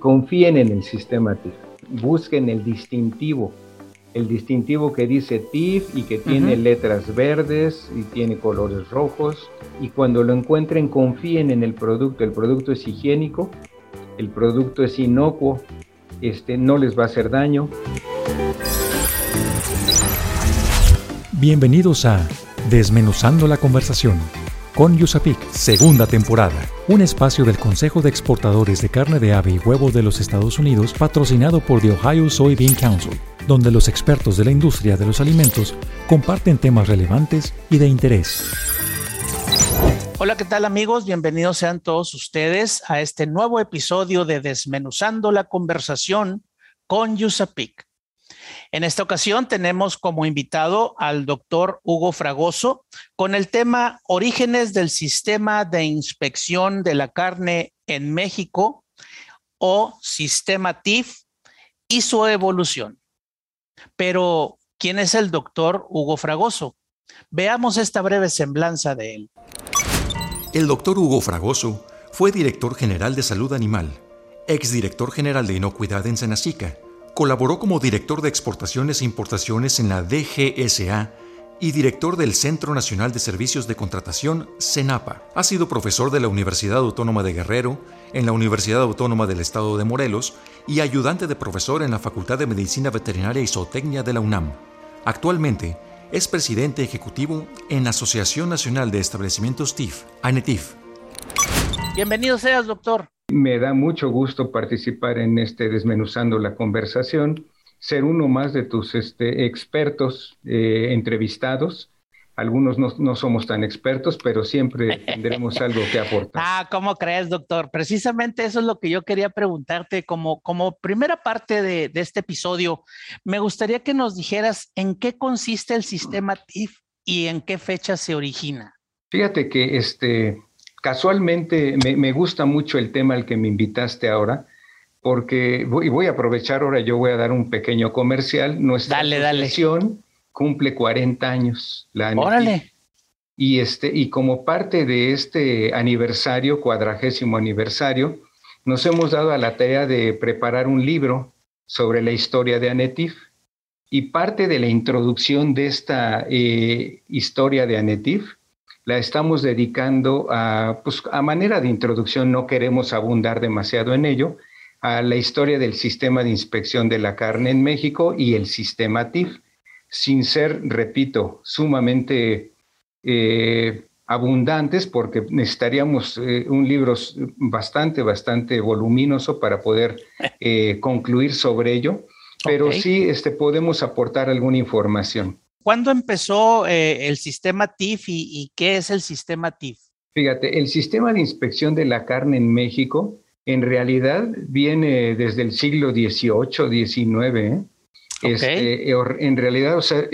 Confíen en el sistema TIF, busquen el distintivo, el distintivo que dice TIF y que tiene letras verdes y tiene colores rojos. Y cuando lo encuentren, confíen en el producto. El producto es higiénico, el producto es inocuo, este, no les va a hacer daño. Bienvenidos a Desmenuzando la conversación con Yusapik, segunda temporada, un espacio del Consejo de Exportadores de Carne de Ave y Huevo de los Estados Unidos patrocinado por The Ohio Soybean Council, donde los expertos de la industria de los alimentos comparten temas relevantes y de interés. Hola, ¿qué tal amigos? Bienvenidos sean todos ustedes a este nuevo episodio de Desmenuzando la conversación con Yusapik. En esta ocasión tenemos como invitado al doctor Hugo Fragoso con el tema Orígenes del Sistema de Inspección de la Carne en México o Sistema TIF y su evolución. Pero, ¿quién es el doctor Hugo Fragoso? Veamos esta breve semblanza de él. El doctor Hugo Fragoso fue director general de salud animal, exdirector general de inocuidad en Senacica Colaboró como director de exportaciones e importaciones en la DGSA y director del Centro Nacional de Servicios de Contratación, CENAPA. Ha sido profesor de la Universidad Autónoma de Guerrero, en la Universidad Autónoma del Estado de Morelos y ayudante de profesor en la Facultad de Medicina Veterinaria y Zootecnia de la UNAM. Actualmente es presidente ejecutivo en la Asociación Nacional de Establecimientos TIF, ANETIF. Bienvenido seas, doctor. Me da mucho gusto participar en este Desmenuzando la Conversación, ser uno más de tus este, expertos eh, entrevistados. Algunos no, somos tan expertos, pero siempre tendremos algo que aportar. Ah, ¿cómo crees, doctor? Precisamente eso es lo que yo quería preguntarte como, como primera parte de, de este episodio. Me gustaría que nos dijeras en qué consiste el sistema TIF y en qué fecha se origina. Fíjate que este, casualmente me, gusta mucho el tema al que me invitaste ahora, porque voy, voy a aprovechar ahora, yo voy a dar un pequeño comercial. Nuestra dale, cumple 40 años. La Órale. Y, este, y como parte de este aniversario, cuadragésimo aniversario, nos hemos dado a la tarea de preparar un libro sobre la historia de Anetif. Y parte de la introducción de esta eh, historia de Anetif la estamos dedicando a, pues, a manera de introducción, no queremos abundar demasiado en ello, a la historia del sistema de inspección de la carne en México y el sistema TIF, sin ser, repito, sumamente eh, abundantes, porque necesitaríamos eh, un libro bastante, bastante voluminoso para poder eh, concluir sobre ello, pero sí este, podemos aportar alguna información. ¿Cuándo empezó eh, el sistema TIF y, qué es el sistema TIF? Fíjate, el sistema de inspección de la carne en México en realidad viene desde el siglo XVIII, XIX. ¿eh? Este, en realidad, o sea,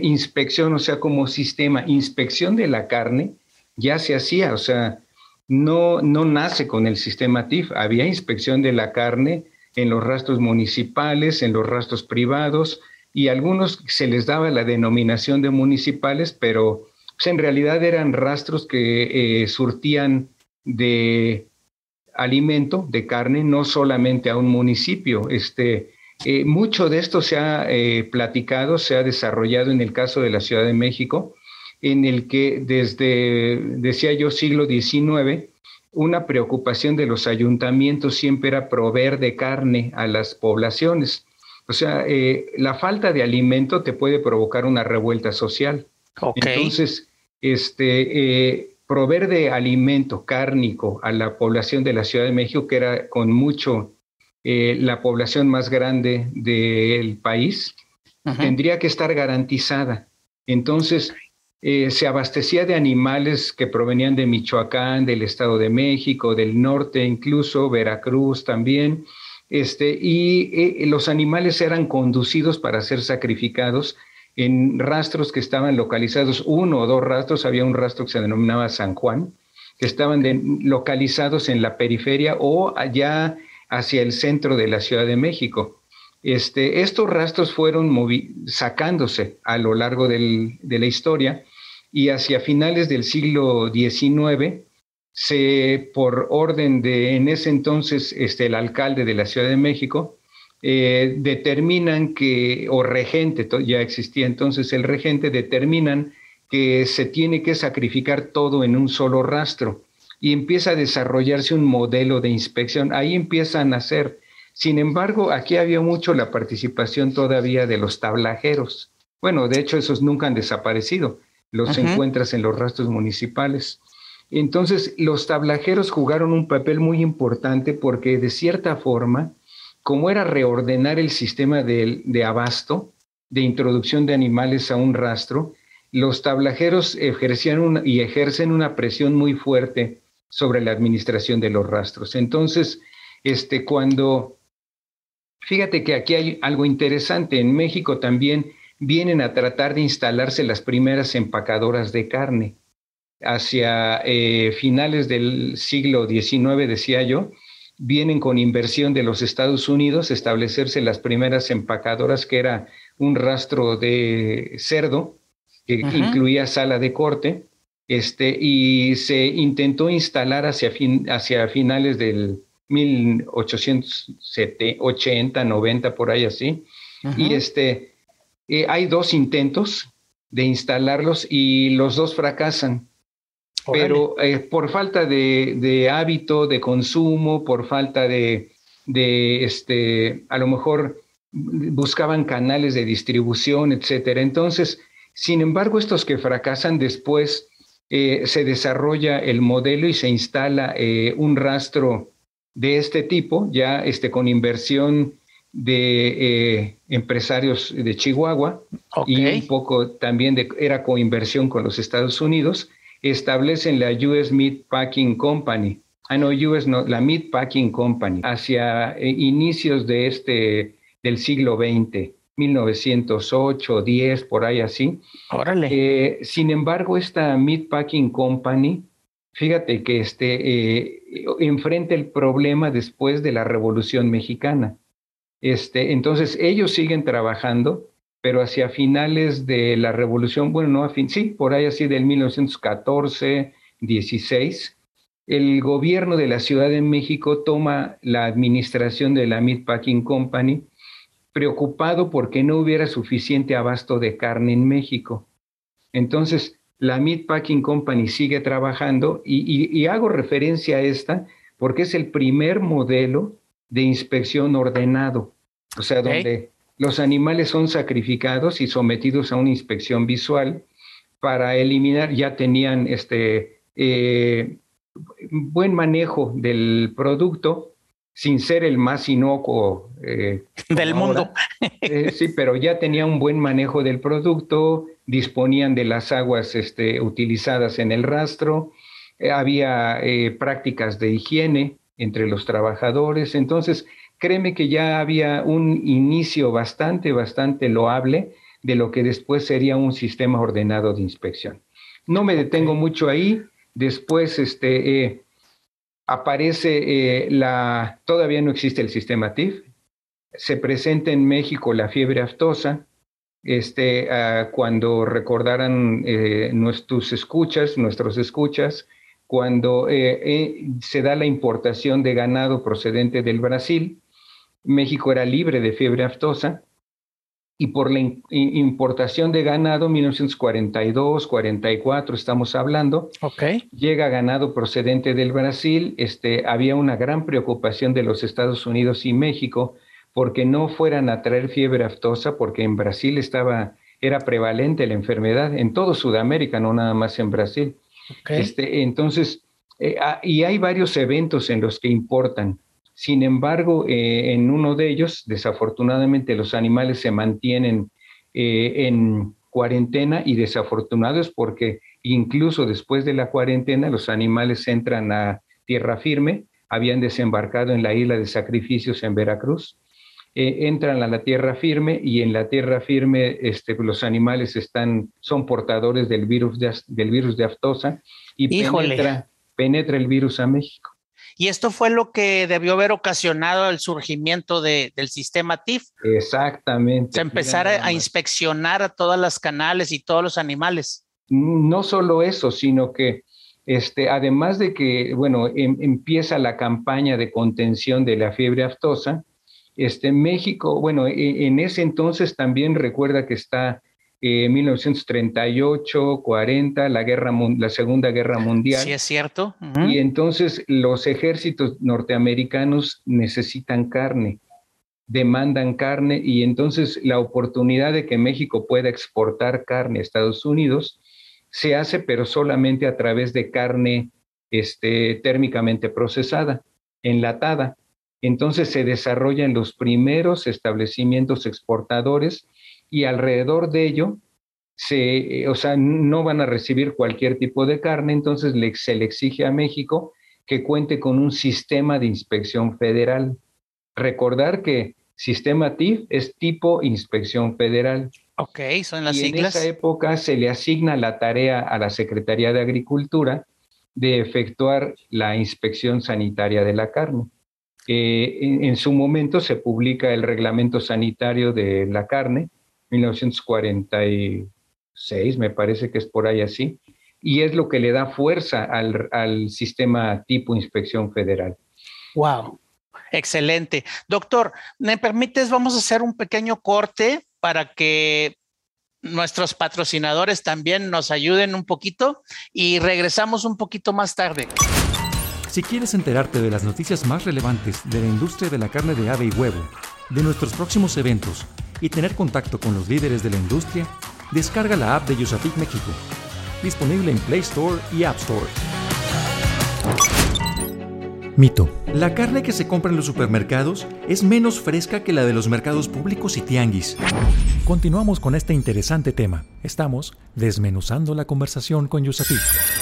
inspección, o sea, como sistema, inspección de la carne ya se hacía, o sea, no, no nace con el sistema TIF, había inspección de la carne en los rastros municipales, en los rastros privados, y algunos se les daba la denominación de municipales, pero pues, en realidad eran rastros que eh, surtían de alimento, de carne, no solamente a un municipio. Este, eh, mucho de esto se ha eh, platicado, se ha desarrollado en el caso de la Ciudad de México, en el que desde, decía yo, siglo XIX, una preocupación de los ayuntamientos siempre era proveer de carne a las poblaciones. O sea, eh, la falta de alimento te puede provocar una revuelta social. Entonces, este, eh, proveer de alimento cárnico a la población de la Ciudad de México, que era con mucho eh, la población más grande del país, tendría que estar garantizada. Entonces, se abastecía de animales que provenían de Michoacán, del Estado de México, del norte incluso, Veracruz también, este, y eh, los animales eran conducidos para ser sacrificados en rastros que estaban localizados, uno o dos rastros, había un rastro que se denominaba San Juan, que estaban localizados en la periferia o allá hacia el centro de la Ciudad de México. Este, estos rastros fueron sacándose a lo largo de la historia y hacia finales del siglo XIX se, por orden de en ese entonces este, el alcalde de la Ciudad de México, eh, determinan que, o regente, ya existía entonces el regente, determinan que se tiene que sacrificar todo en un solo rastro y empieza a desarrollarse un modelo de inspección. Ahí empiezan a hacer. Sin embargo, aquí había mucho la participación todavía de los tablajeros. Bueno, de hecho, esos nunca han desaparecido. Los encuentras en los rastros municipales. Entonces, los tablajeros jugaron un papel muy importante porque de cierta forma, como era reordenar el sistema de, abasto, de introducción de animales a un rastro, los tablajeros ejercían y ejercen una presión muy fuerte sobre la administración de los rastros. Entonces, este, cuando, fíjate que aquí hay algo interesante, en México también vienen a tratar de instalarse las primeras empacadoras de carne. Hacia eh, finales del siglo XIX, decía yo, vienen con inversión de los Estados Unidos establecerse las primeras empacadoras, que era un rastro de cerdo, que incluía sala de corte, este, y se intentó instalar hacia, fin, hacia finales del 1880, 90, por ahí así. Y este, eh, hay dos intentos de instalarlos y los dos fracasan. Pero eh, por falta de, de, hábito, de consumo, por falta de, de, este, a lo mejor buscaban canales de distribución, etcétera. Entonces, sin embargo, estos que fracasan después eh, se desarrolla el modelo y se instala eh, un rastro de este tipo, ya este, con inversión de eh, empresarios de Chihuahua y un poco también de, era coinversión con los Estados Unidos, establecen la US Meat Packing Company. Ah, no, US no, la Meat Packing Company, hacia inicios de este, del siglo XX. 1908, 10, por ahí así. Órale. Eh, sin embargo, esta Meatpacking Company, fíjate que este, eh, enfrenta el problema después de la Revolución Mexicana. Este, entonces, ellos siguen trabajando, pero hacia finales de la Revolución, bueno, no a fin, sí, por ahí así del 1914, 16, el gobierno de la Ciudad de México toma la administración de la Meatpacking Company preocupado porque no hubiera suficiente abasto de carne en México. Entonces, la Meat Packing Company sigue trabajando y, hago referencia a esta porque es el primer modelo de inspección ordenado, o sea, donde los animales son sacrificados y sometidos a una inspección visual para eliminar, ya tenían este eh, buen manejo del producto, sin ser el más inocuo eh, del mundo. Eh, sí, pero ya tenía un buen manejo del producto, disponían de las aguas este, utilizadas en el rastro, había prácticas de higiene entre los trabajadores, entonces créeme que ya había un inicio bastante, bastante loable de lo que después sería un sistema ordenado de inspección. No me detengo mucho ahí, después este, aparece la, todavía no existe el sistema TIF, se presenta en México la fiebre aftosa, este, ah, cuando recordaran eh, nuestros escuchas, nuestros escuchas, cuando eh, eh, se da la importación de ganado procedente del Brasil, México era libre de fiebre aftosa, y por la importación de ganado, 1942, 44, estamos hablando, okay. llega ganado procedente del Brasil, este, había una gran preocupación de los Estados Unidos y México porque no fueran a traer fiebre aftosa, porque en Brasil estaba, era prevalente la enfermedad, en todo Sudamérica, no nada más en Brasil. Este, entonces, eh, ah, y hay varios eventos en los que importan. Sin embargo, eh, en uno de ellos, desafortunadamente, los animales se mantienen eh, en cuarentena y desafortunados porque incluso después de la cuarentena los animales entran a tierra firme, habían desembarcado en la isla de sacrificios en Veracruz eh, entran a la tierra firme y en la tierra firme este, los animales están, son portadores del virus de, del virus de aftosa y penetra, penetra, el virus a México. Y esto fue lo que debió haber ocasionado el surgimiento de, del sistema TIF. Exactamente. Empezar a, inspeccionar a todas las canales y todos los animales. No solo eso, sino que Este, además de que, bueno, em, empieza la campaña de contención de la fiebre aftosa, este, México, bueno, e, en ese entonces también recuerda que está eh, 1938, 40, la, guerra, la Segunda Guerra Mundial. Sí, es cierto. Y entonces los ejércitos norteamericanos necesitan carne, demandan carne, y entonces la oportunidad de que México pueda exportar carne a Estados Unidos se hace, pero solamente a través de carne este, térmicamente procesada, enlatada. Entonces se desarrollan los primeros establecimientos exportadores y alrededor de ello, se, o sea, no van a recibir cualquier tipo de carne, entonces se le exige a México que cuente con un sistema de inspección federal. Recordar que sistema TIF es tipo inspección federal. Ok, son las y siglas. En esa época se le asigna la tarea a la Secretaría de Agricultura de efectuar la inspección sanitaria de la carne. Eh, en, su momento se publica el reglamento sanitario de la carne, 1946, me parece que es por ahí así, y es lo que le da fuerza al, al sistema tipo inspección federal. Wow, excelente. Doctor, ¿me permites? Vamos a hacer un pequeño corte para que nuestros patrocinadores también nos ayuden un poquito y regresamos un poquito más tarde. Si quieres enterarte de las noticias más relevantes de la industria de la carne de ave y huevo, de nuestros próximos eventos y tener contacto con los líderes de la industria, descarga la app de Yusapik México, disponible en Play Store y App Store. Mito. La carne que se compra en los supermercados es menos fresca que la de los mercados públicos y tianguis. Continuamos con este interesante tema. Estamos desmenuzando la conversación con Yusapik.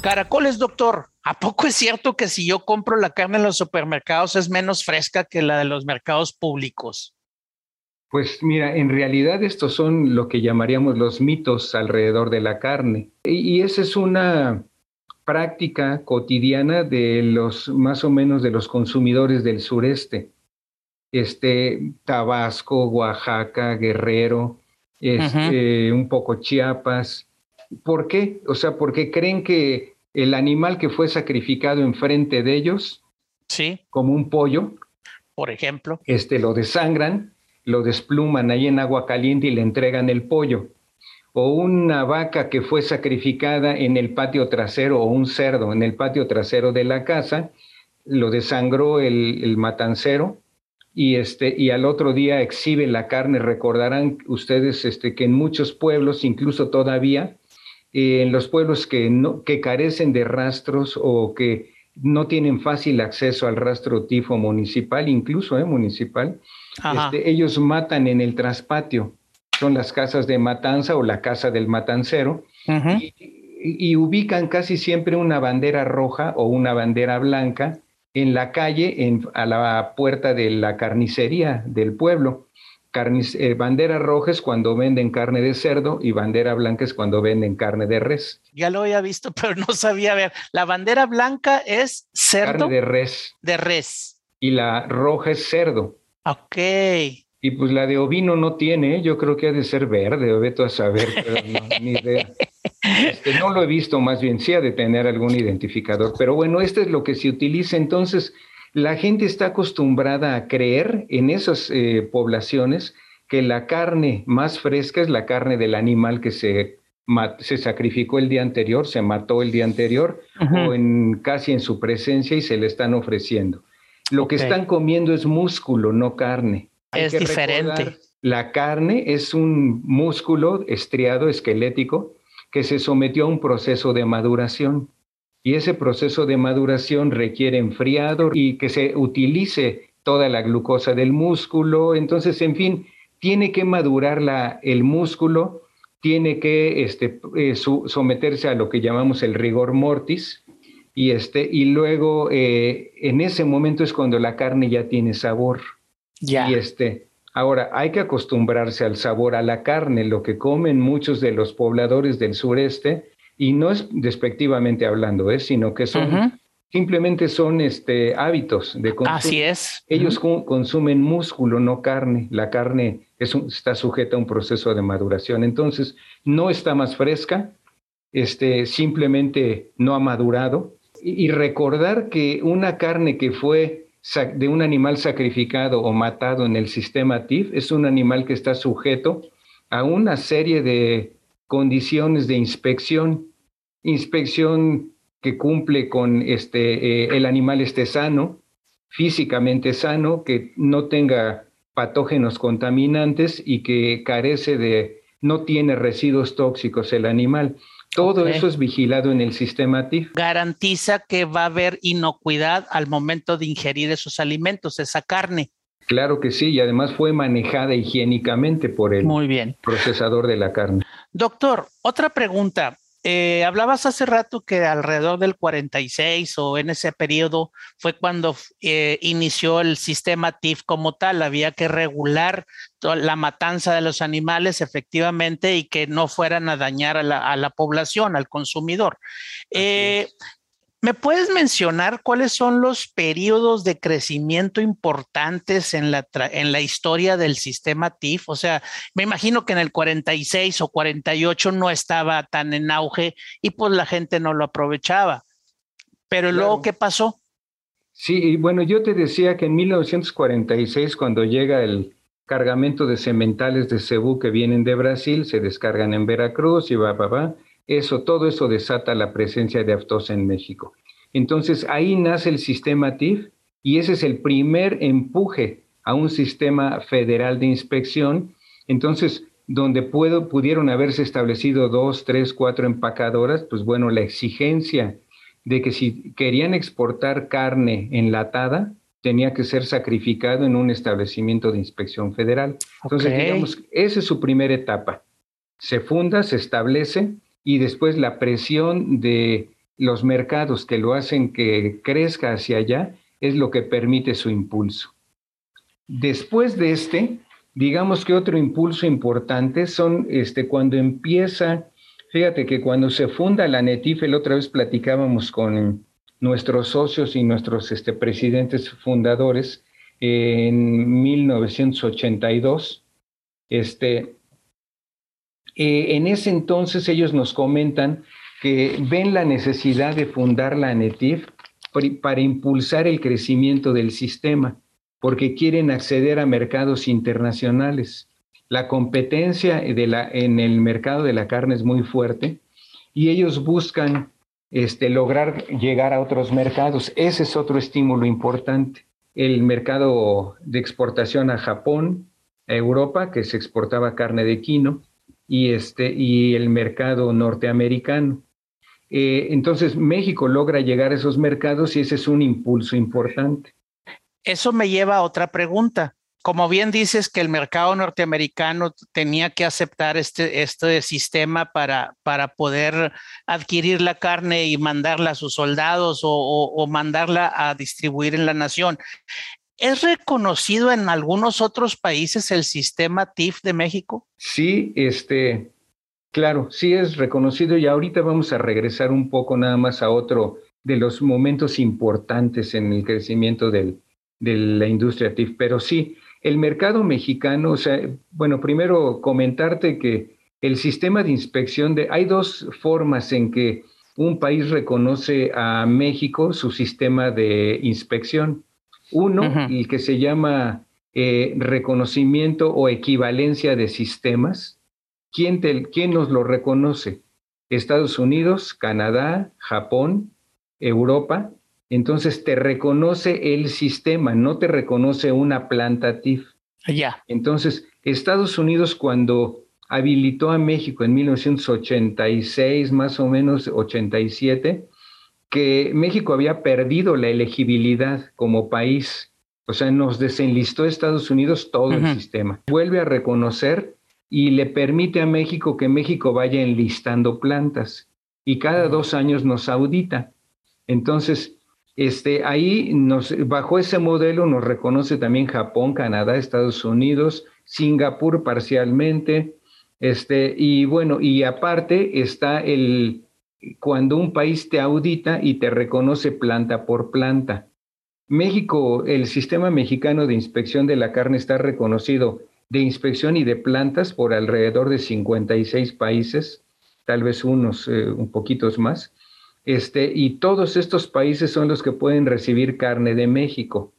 Caracoles, doctor, ¿a poco es cierto que si yo compro la carne en los supermercados es menos fresca que la de los mercados públicos? Pues mira, en realidad estos son lo que llamaríamos los mitos alrededor de la carne. Y, esa es una práctica cotidiana de los más o menos de los consumidores del sureste. Este Tabasco, Oaxaca, Guerrero, este, un poco Chiapas, ¿Por qué? O sea, porque creen que el animal que fue sacrificado enfrente de ellos, sí. como un pollo, por ejemplo, este lo desangran, lo despluman ahí en agua caliente y le entregan el pollo. O una vaca que fue sacrificada en el patio trasero o un cerdo en el patio trasero de la casa, lo desangró el, el matancero y, este, y al otro día exhibe la carne. Recordarán ustedes este, que en muchos pueblos, incluso todavía, en los pueblos que, no, que carecen de rastros o que no tienen fácil acceso al rastro tifo municipal, incluso eh, municipal, este, ellos matan en el traspatio, son las casas de matanza o la casa del matancero, y, ubican casi siempre una bandera roja o una bandera blanca en la calle, en, a la puerta de la carnicería del pueblo. Eh, bandera roja es cuando venden carne de cerdo y bandera blanca es cuando venden carne de res. Ya lo había visto, pero no sabía ver. La bandera blanca es cerdo. Carne de res. De res. Y la roja es cerdo. Ok. Y pues la de ovino no tiene, yo creo que ha de ser verde, o veto a saber, pero no, ni idea. Este, no lo he visto, más bien sí ha de tener algún identificador, pero bueno, este es lo que se utiliza entonces la gente está acostumbrada a creer en esas eh, poblaciones que la carne más fresca es la carne del animal que se, se sacrificó el día anterior, se mató el día anterior o en, casi en su presencia y se le están ofreciendo. Lo que están comiendo es músculo, no carne. es diferente. La carne es un músculo estriado, esquelético, que se sometió a un proceso de maduración y ese proceso de maduración requiere enfriado y que se utilice toda la glucosa del músculo. Entonces, en fin, tiene que madurar la, el músculo, tiene que este, eh, someterse a lo que llamamos el rigor mortis, y, este, y luego eh, en ese momento es cuando la carne ya tiene sabor. Ya. Y este, ahora hay que acostumbrarse al sabor a la carne, lo que comen muchos de los pobladores del sureste y no es despectivamente hablando, ¿eh? sino que son simplemente son este, hábitos de consumo. Así es. Ellos consumen músculo, no carne. La carne es está sujeta a un proceso de maduración. Entonces, no está más fresca, este, simplemente no ha madurado. Y, recordar que una carne que fue de un animal sacrificado o matado en el sistema TIF es un animal que está sujeto a una serie de condiciones de inspección, inspección que cumple con este, eh, el animal esté sano, físicamente sano, que no tenga patógenos contaminantes y que carece de, no tiene residuos tóxicos el animal. Todo eso es vigilado en el sistema TIF. Garantiza que va a haber inocuidad al momento de ingerir esos alimentos, esa carne. Claro que sí, y además fue manejada higiénicamente por el Muy bien. procesador de la carne. Doctor, otra pregunta. Eh, hablabas hace rato que alrededor del 46 o en ese periodo fue cuando eh, inició el sistema TIF como tal. Había que regular la matanza de los animales efectivamente y que no fueran a dañar a la, población, al consumidor. ¿Me puedes mencionar cuáles son los periodos de crecimiento importantes en la, en la historia del sistema TIF? O sea, me imagino que en el 46 o 48 no estaba tan en auge y pues la gente no lo aprovechaba. Pero luego, ¿qué pasó? Sí, bueno, yo te decía que en 1946, cuando llega el cargamento de cementales de Cebú que vienen de Brasil, se descargan en Veracruz y va, va, va eso, todo eso desata la presencia de aftosa en México. Entonces ahí nace el sistema TIF y ese es el primer empuje a un sistema federal de inspección. Entonces, donde puedo, pudieron haberse establecido dos, tres, cuatro empacadoras, pues bueno, la exigencia de que si querían exportar carne enlatada, tenía que ser sacrificado en un establecimiento de inspección federal. Entonces, digamos, esa es su primera etapa. Se funda, se establece, y después la presión de los mercados que lo hacen que crezca hacia allá es lo que permite su impulso. Después de este, digamos que otro impulso importante son este, cuando empieza, fíjate que cuando se funda la NETIF, la otra vez platicábamos con nuestros socios y nuestros este, presidentes fundadores en 1982, este, eh, en ese entonces ellos nos comentan que ven la necesidad de fundar la ANETIF para impulsar el crecimiento del sistema, porque quieren acceder a mercados internacionales. La competencia en el mercado de la carne es muy fuerte y ellos buscan este, lograr llegar a otros mercados. Ese es otro estímulo importante. El mercado de exportación a Japón, a Europa, que se exportaba carne de quino, y, este, y el mercado norteamericano. Eh, entonces México logra llegar a esos mercados y ese es un impulso importante. Eso me lleva a otra pregunta. Como bien dices que el mercado norteamericano tenía que aceptar este, este sistema para, para poder adquirir la carne y mandarla a sus soldados o, o mandarla a distribuir en la nación. ¿Es reconocido en algunos otros países el sistema TIF de México? Sí, este, claro, sí es reconocido y ahorita vamos a regresar un poco nada más a otro de los momentos importantes en el crecimiento del, de la industria TIF, pero sí, el mercado mexicano, o sea, bueno, primero comentarte que el sistema de inspección de, hay dos formas en que un país reconoce a México su sistema de inspección. Uno, el que se llama eh, reconocimiento o equivalencia de sistemas. ¿Quién, ¿Quién nos lo reconoce? Estados Unidos, Canadá, Japón, Europa. Entonces te reconoce el sistema, no te reconoce una planta TIF. Ya. Entonces, Estados Unidos cuando habilitó a México en 1986, más o menos 87, que México había perdido la elegibilidad como país. O sea, nos desenlistó Estados Unidos todo el sistema. Vuelve a reconocer y le permite a México que México vaya enlistando plantas y cada dos años nos audita. Entonces, este, ahí nos, bajo ese modelo nos reconoce también Japón, Canadá, Estados Unidos, Singapur parcialmente, este, y bueno, y aparte está el, cuando un país te audita y te reconoce planta por planta. México, el sistema mexicano de inspección de la carne está reconocido de inspección y de plantas por alrededor de 56 países tal vez unos un poquitos más. Este, y todos estos países son los que pueden recibir carne de México,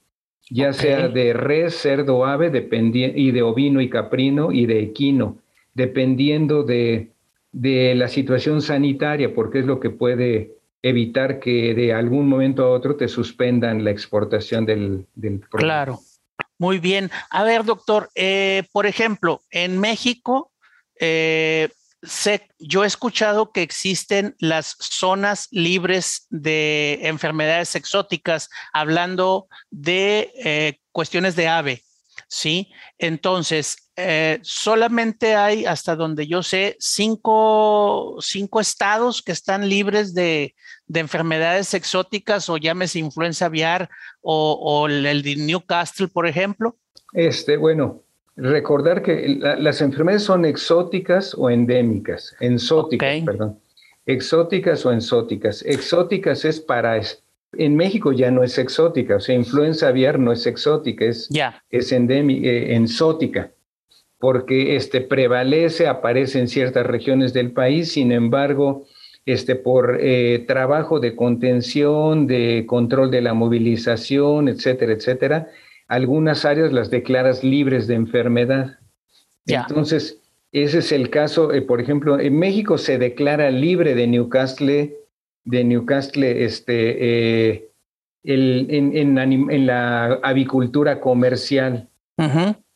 ya sea de res, cerdo, ave, y de ovino y caprino y de equino, dependiendo de, de la situación sanitaria, porque es lo que puede evitar que de algún momento a otro te suspendan la exportación del, producto. Claro. Muy bien. A ver, doctor, eh, por ejemplo, en México, eh, yo he escuchado que existen las zonas libres de enfermedades exóticas, hablando de eh, cuestiones de ave, ¿sí? Entonces, eh, solamente hay, hasta donde yo sé, cinco, estados que están libres de, enfermedades exóticas o llámese influenza aviar o, el de Newcastle, por ejemplo. Este, bueno, recordar que las enfermedades son exóticas o endémicas, exóticas, perdón. Exóticas o exóticas. Exóticas es para en México ya no es exótica, o sea, influenza aviar no es exótica, es, es endémica, eh, exótica, porque este, prevalece, aparece en ciertas regiones del país, sin embargo, este, por eh, trabajo de contención, de control de la movilización, etcétera, etcétera, algunas áreas las declaras libres de enfermedad. Entonces, ese es el caso, eh, por ejemplo, en México se declara libre de Newcastle de Newcastle este, eh, el, en, en, la avicultura comercial.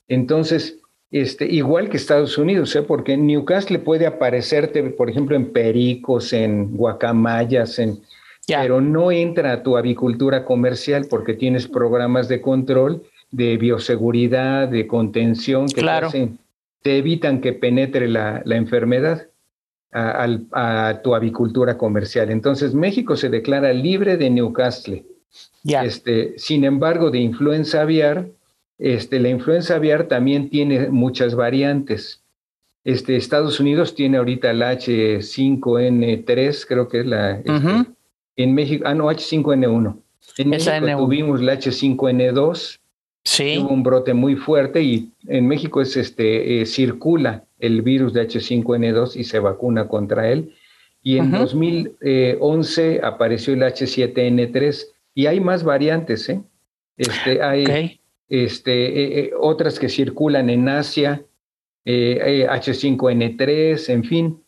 Entonces, este, igual que Estados Unidos, ¿eh? porque Newcastle puede aparecerte, por ejemplo, en pericos, en guacamayas, en, pero no entra a tu avicultura comercial porque tienes programas de control, de bioseguridad, de contención que te, evitan que penetre la, la enfermedad a, tu avicultura comercial. Entonces, México se declara libre de Newcastle. Este, sin embargo, de influenza aviar, este, la influenza aviar también tiene muchas variantes. Este, Estados Unidos tiene ahorita el H5N3, creo que es la... Este, en México, ah, no, H5N1. En México tuvimos la H5N2, sí. Hubo un brote muy fuerte y en México es este, eh, circula el virus de H5N2 y se vacuna contra él. Y en 2011 apareció el H7N3 y hay más variantes, ¿eh? Este, hay este, eh, eh, otras que circulan en Asia, H5N3, en fin.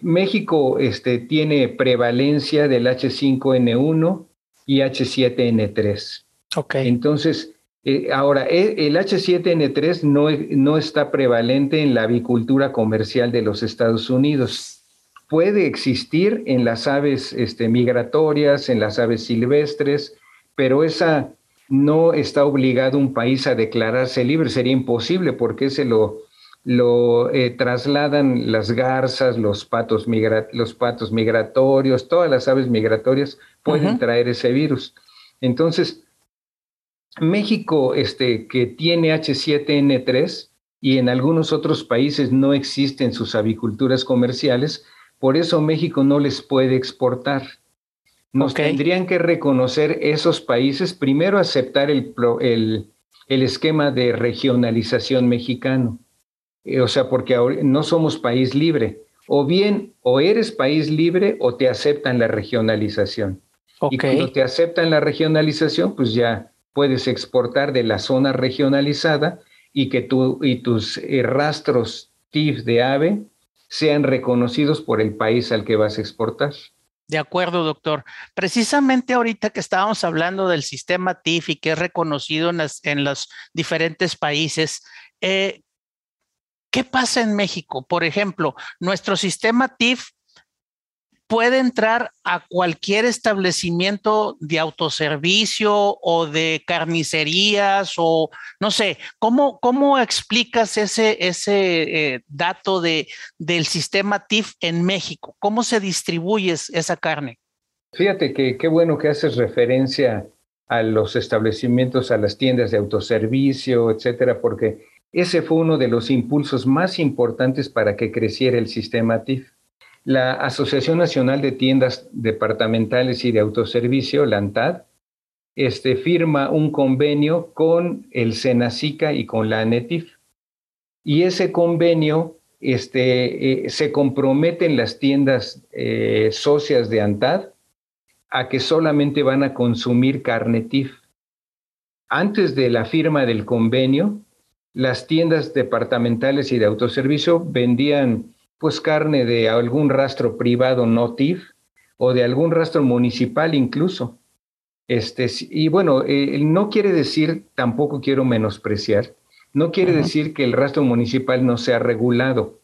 México este, tiene prevalencia del H5N1 y H7N3. Okay. Entonces, eh, ahora, e, el H7N3 no, no está prevalente en la avicultura comercial de los Estados Unidos. Puede existir en las aves este, migratorias, en las aves silvestres, pero esa no está obligado un país a declararse libre. Sería imposible porque se lo, lo eh, trasladan las garzas, los patos, los patos migratorios, todas las aves migratorias pueden traer ese virus. Entonces, México, este, que tiene H7N3 y en algunos otros países no existen sus aviculturas comerciales, por eso México no les puede exportar. Nos tendrían que reconocer esos países, primero aceptar el, el, esquema de regionalización mexicano, eh, o sea, porque no somos país libre. O bien, o eres país libre o te aceptan la regionalización. Y cuando te aceptan la regionalización, pues ya puedes exportar de la zona regionalizada y que tú y tus eh, rastros TIF de ave sean reconocidos por el país al que vas a exportar. De acuerdo, doctor. Precisamente ahorita que estábamos hablando del sistema TIF y que es reconocido en, los diferentes países, eh, ¿qué pasa en México? Por ejemplo, nuestro sistema TIF puede entrar a cualquier establecimiento de autoservicio o de carnicerías o no sé, ¿cómo, cómo explicas ese, ese eh, dato de, del sistema TIF en México? ¿Cómo se distribuye esa carne? Fíjate que qué bueno que haces referencia a los establecimientos, a las tiendas de autoservicio, etcétera, porque ese fue uno de los impulsos más importantes para que creciera el sistema TIF la Asociación Nacional de Tiendas Departamentales y de Autoservicio, la ANTAD, este, firma un convenio con el SENACICA y con la ANETIF. Y ese convenio este, eh, se comprometen las tiendas eh, socias de ANTAD a que solamente van a consumir carne TIF. Antes de la firma del convenio, las tiendas departamentales y de autoservicio vendían pues carne de algún rastro privado no TIF o de algún rastro municipal incluso. Este, y bueno, eh, no quiere decir, tampoco quiero menospreciar, no quiere decir que el rastro municipal no sea regulado.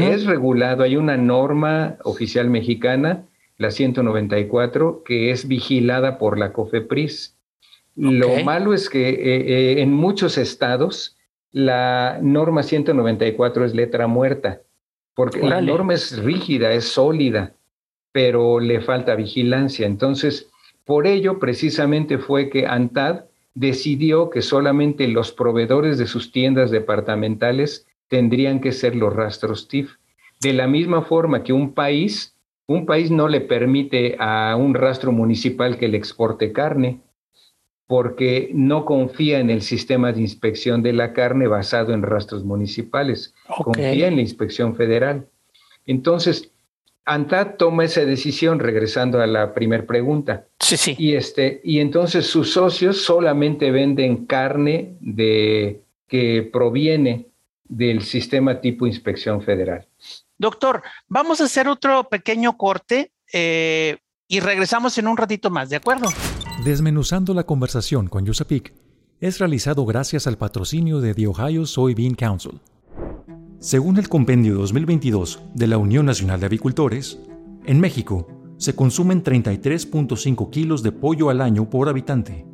Es regulado, hay una norma oficial mexicana, la 194, que es vigilada por la COFEPRIS. Lo malo es que eh, eh, en muchos estados la norma 194 es letra muerta, porque la norma es rígida, es sólida, pero le falta vigilancia. Entonces, por ello precisamente fue que ANTAD decidió que solamente los proveedores de sus tiendas departamentales tendrían que ser los rastros TIF. De la misma forma que un país, un país no le permite a un rastro municipal que le exporte carne, porque no confía en el sistema de inspección de la carne basado en rastros municipales, confía en la inspección federal. Entonces, ANTAD toma esa decisión, regresando a la primera pregunta. Sí, sí. Y, este, y entonces sus socios solamente venden carne de, que proviene del sistema tipo inspección federal. Doctor, vamos a hacer otro pequeño corte eh, y regresamos en un ratito más, ¿de acuerdo? Desmenuzando la conversación con Yusapik es realizado gracias al patrocinio de The Ohio Soybean Council. Según el Compendio 2022 de la Unión Nacional de Avicultores, en México se consumen 33.5 kilos de pollo al año por habitante.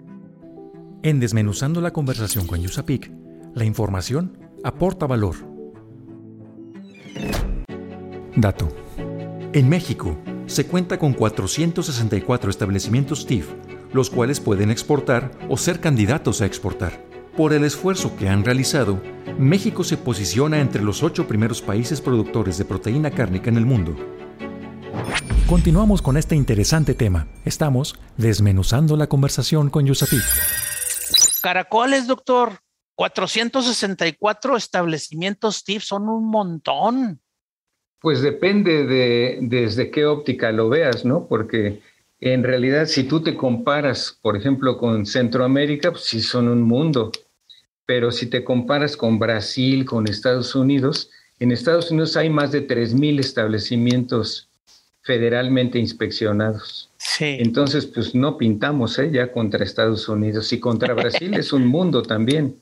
En Desmenuzando la conversación con Yusapik, la información aporta valor. Dato. En México se cuenta con 464 establecimientos TIF los cuales pueden exportar o ser candidatos a exportar. Por el esfuerzo que han realizado, México se posiciona entre los ocho primeros países productores de proteína cárnica en el mundo. Continuamos con este interesante tema. Estamos desmenuzando la conversación con Yusapi. Caracoles, doctor. 464 establecimientos TIF son un montón. Pues depende de desde qué óptica lo veas, ¿no? Porque en realidad, si tú te comparas, por ejemplo, con Centroamérica, pues sí son un mundo. Pero si te comparas con Brasil, con Estados Unidos, en Estados Unidos hay más de 3.000 establecimientos federalmente inspeccionados. Sí. Entonces, pues no pintamos ¿eh? ya contra Estados Unidos y contra Brasil es un mundo también.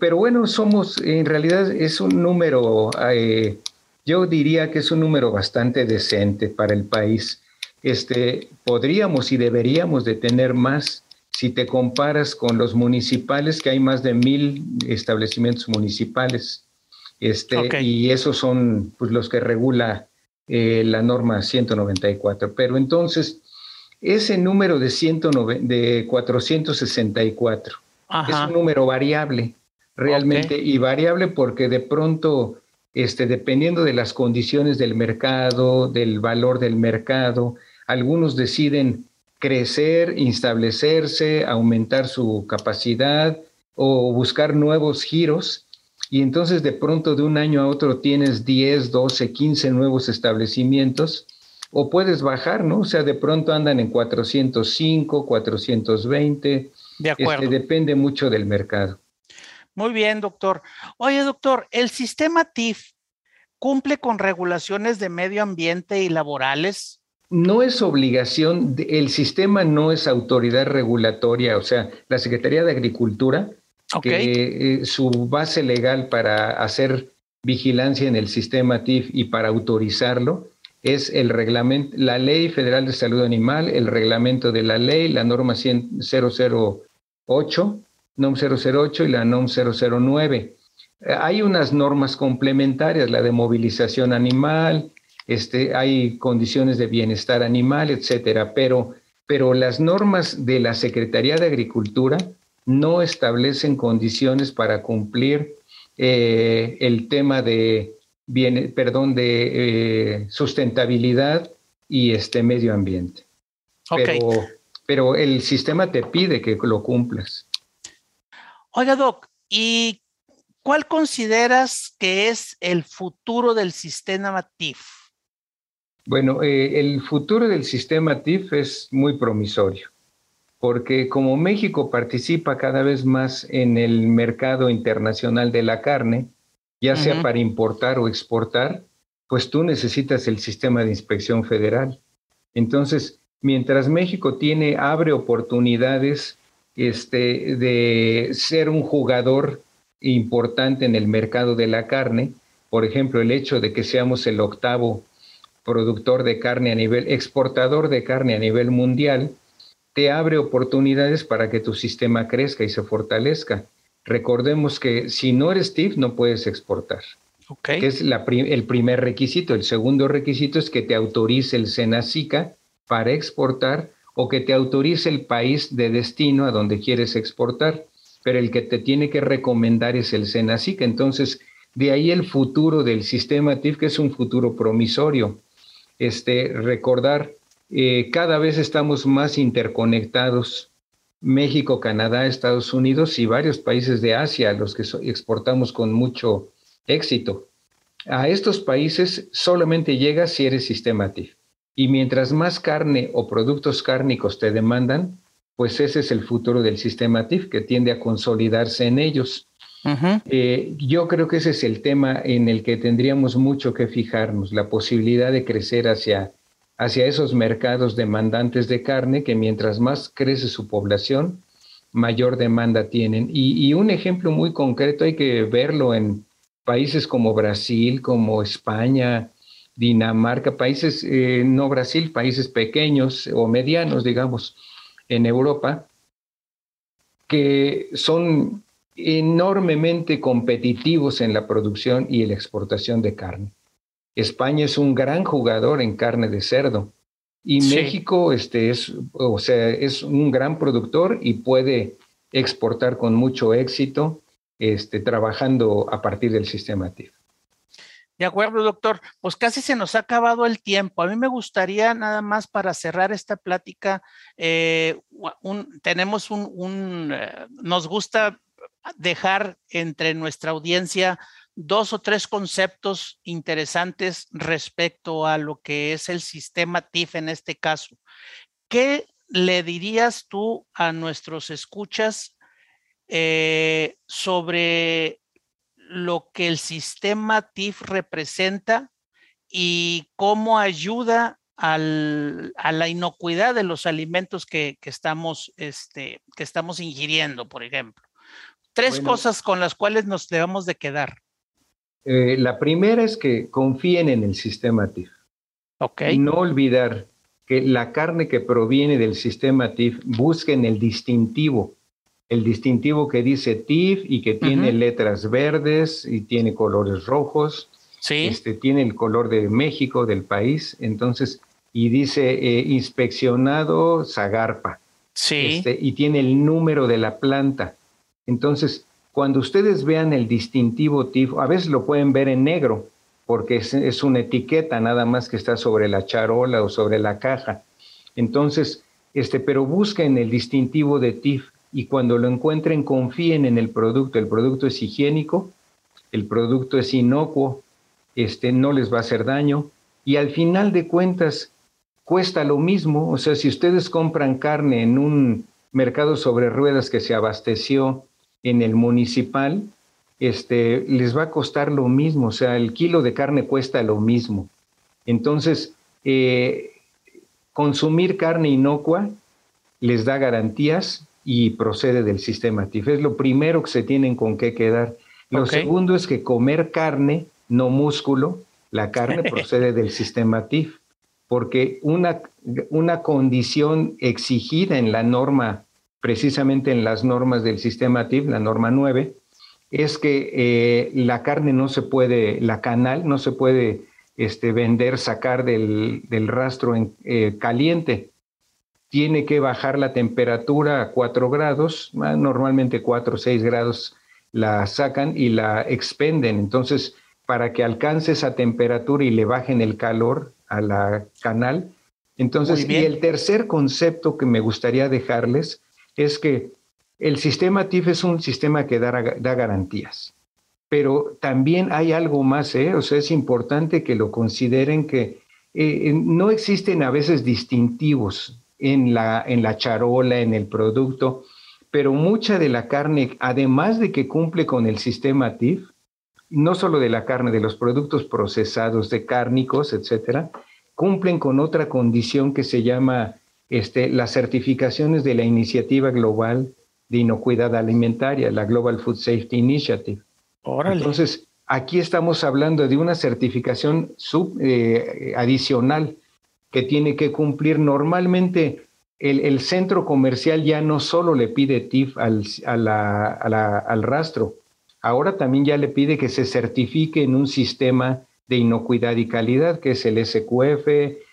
Pero bueno, somos, en realidad es un número, eh, yo diría que es un número bastante decente para el país este, podríamos y deberíamos de tener más si te comparas con los municipales, que hay más de mil establecimientos municipales. Este, Y esos son pues, los que regula eh, la norma 194. Pero entonces, ese número de, 109, de 464 es un número variable, realmente, y variable porque de pronto, este, dependiendo de las condiciones del mercado, del valor del mercado, algunos deciden crecer, establecerse, aumentar su capacidad o buscar nuevos giros. Y entonces de pronto de un año a otro tienes 10, 12, 15 nuevos establecimientos o puedes bajar, ¿no? O sea, de pronto andan en 405, 420. De acuerdo. Este, depende mucho del mercado. Muy bien, doctor. Oye, doctor, ¿el sistema TIF cumple con regulaciones de medio ambiente y laborales? No es obligación, el sistema no es autoridad regulatoria, o sea, la Secretaría de Agricultura, que eh, su base legal para hacer vigilancia en el sistema TIF y para autorizarlo es el reglamento, la Ley Federal de Salud Animal, el reglamento de la ley, la norma 008, NOM 008 y la NOM 009. Hay unas normas complementarias, la de movilización animal, este, hay condiciones de bienestar animal, etcétera, pero, pero las normas de la Secretaría de Agricultura no establecen condiciones para cumplir eh, el tema de, bien, perdón, de eh, sustentabilidad y este medio ambiente. Pero, pero el sistema te pide que lo cumplas. Oiga, Doc, ¿y ¿cuál consideras que es el futuro del sistema TIF? Bueno, eh, el futuro del sistema TIF es muy promisorio, porque como México participa cada vez más en el mercado internacional de la carne, ya sea para importar o exportar, pues tú necesitas el sistema de inspección federal. Entonces, mientras México tiene, abre oportunidades este, de ser un jugador importante en el mercado de la carne, por ejemplo, el hecho de que seamos el octavo productor de carne a nivel, exportador de carne a nivel mundial, te abre oportunidades para que tu sistema crezca y se fortalezca. Recordemos que si no eres TIF, no puedes exportar. Que es el primer requisito. El segundo requisito es que te autorice el SENACICA para exportar o que te autorice el país de destino a donde quieres exportar. Pero el que te tiene que recomendar es el SENACICA. Entonces, de ahí el futuro del sistema TIF, que es un futuro promisorio este, recordar, eh, cada vez estamos más interconectados. México, Canadá, Estados Unidos y varios países de Asia, los que exportamos con mucho éxito. A estos países solamente llegas si eres sistema TIF. Y mientras más carne o productos cárnicos te demandan, pues ese es el futuro del sistema TIF que tiende a consolidarse en ellos. Eh, yo creo que ese es el tema en el que tendríamos mucho que fijarnos, la posibilidad de crecer hacia, hacia esos mercados demandantes de carne que mientras más crece su población, mayor demanda tienen. Y, un ejemplo muy concreto hay que verlo en países como Brasil, como España, Dinamarca, países, eh, no Brasil, países pequeños o medianos, digamos, en Europa, que son enormemente competitivos en la producción y la exportación de carne. España es un gran jugador en carne de cerdo y México este, es, o sea, es un gran productor y puede exportar con mucho éxito este, trabajando a partir del sistema TIF. De acuerdo, doctor. Pues casi se nos ha acabado el tiempo. A mí me gustaría nada más para cerrar esta plática, eh, tenemos un, eh, nos gusta dejar entre nuestra audiencia dos o tres conceptos interesantes respecto a lo que es el sistema TIF en este caso. ¿Qué le dirías tú a nuestros escuchas eh, sobre lo que el sistema TIF representa y cómo ayuda a la inocuidad de los alimentos que, estamos, este, que estamos ingiriendo, por ejemplo? Tres cosas con las cuales nos debemos de quedar. Eh, la primera es que confíen en el sistema TIF. Ok. No olvidar que la carne que proviene del sistema TIF busquen el distintivo, el distintivo que dice TIF y que tiene letras verdes y tiene colores rojos. Sí. Este, tiene el color de México, del país. Entonces, y dice eh, inspeccionado Zagarpa. Sí. Este, y tiene el número de la planta. Entonces, cuando ustedes vean el distintivo TIF, a veces lo pueden ver en negro, porque es, una etiqueta nada más que está sobre la charola o sobre la caja. Entonces, este, pero busquen el distintivo de TIF y cuando lo encuentren confíen en el producto. El producto es higiénico, el producto es inocuo, este, no les va a hacer daño y al final de cuentas cuesta lo mismo. O sea, si ustedes compran carne en un mercado sobre ruedas que se abasteció en el municipal, este, les va a costar lo mismo, o sea, el kilo de carne cuesta lo mismo. Entonces, eh, consumir carne inocua les da garantías y procede del sistema TIF. Es lo primero que se tienen con qué quedar. Lo segundo es que comer carne, no músculo, la carne procede del sistema TIF, porque una, una condición exigida en la norma precisamente en las normas del sistema TIF, la norma 9, es que eh, la carne no se puede, la canal no se puede este, vender, sacar del, rastro en, eh, caliente. Tiene que bajar la temperatura a 4 grados, normalmente 4 o 6 grados la sacan y la expenden. Entonces, para que alcance esa temperatura y le bajen el calor a la canal. Entonces, y el tercer concepto que me gustaría dejarles es que el sistema TIF es un sistema que da, garantías. pero también hay algo más, ¿eh? o sea, es importante que lo consideren que eh, no existen a veces distintivos en la, en la charola, en el producto, pero mucha de la carne, además de que cumple con el sistema TIF, no solo de la carne, de los productos procesados, de cárnicos, etcétera, cumplen con otra condición que se llama este, las certificaciones de la Iniciativa Global de Inocuidad Alimentaria, la Global Food Safety Initiative. Entonces, aquí estamos hablando de una certificación sub, eh, adicional que tiene que cumplir normalmente. El, centro comercial ya no solo le pide TIF al, al rastro, ahora también ya le pide que se certifique en un sistema de inocuidad y calidad, que es el SQF,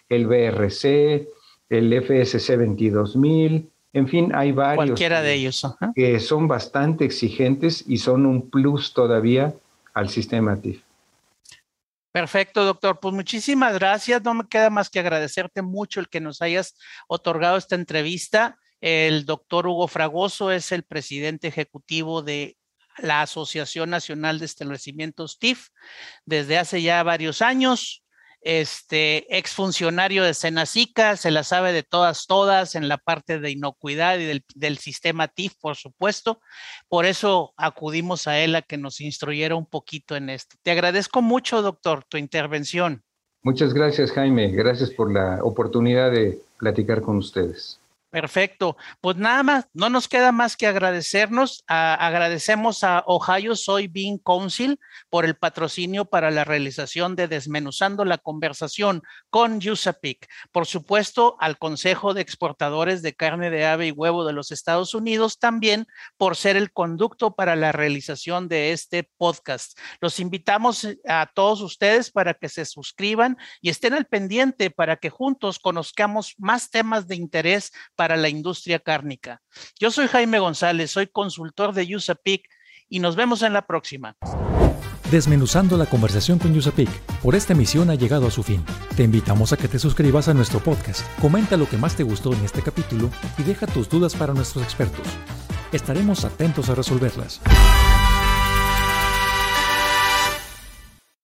el BRC, el FSC 22000, en fin, hay varios. Cualquiera de ellos. Que son bastante exigentes y son un plus todavía al sistema TIF. Perfecto, doctor. Pues muchísimas gracias. No me queda más que agradecerte mucho el que nos hayas otorgado esta entrevista. El doctor Hugo Fragoso es el presidente ejecutivo de la Asociación Nacional de Establecimientos TIF desde hace ya varios años este exfuncionario de Senacica, se la sabe de todas, todas en la parte de inocuidad y del, del, sistema TIF, por supuesto. Por eso acudimos a él a que nos instruyera un poquito en esto. Te agradezco mucho, doctor, tu intervención. Muchas gracias, Jaime. Gracias por la oportunidad de platicar con ustedes. Perfecto. Pues nada más, no nos queda más que agradecernos. agradecemos a Ohio Soybean Council por el patrocinio para la realización de Desmenuzando la conversación con USAPIC. Por supuesto, al Consejo de Exportadores de Carne de Ave y Huevo de los Estados Unidos también por ser el conducto para la realización de este podcast. Los invitamos a todos ustedes para que se suscriban y estén al pendiente para que juntos conozcamos más temas de interés para la industria cárnica. Yo soy Jaime González, soy consultor de USAPIC y nos vemos en la próxima. Desmenuzando la conversación con USAPIC, por esta emisión ha llegado a su fin. Te invitamos a que te suscribas a nuestro podcast, comenta lo que más te gustó en este capítulo y deja tus dudas para nuestros expertos. Estaremos atentos a resolverlas.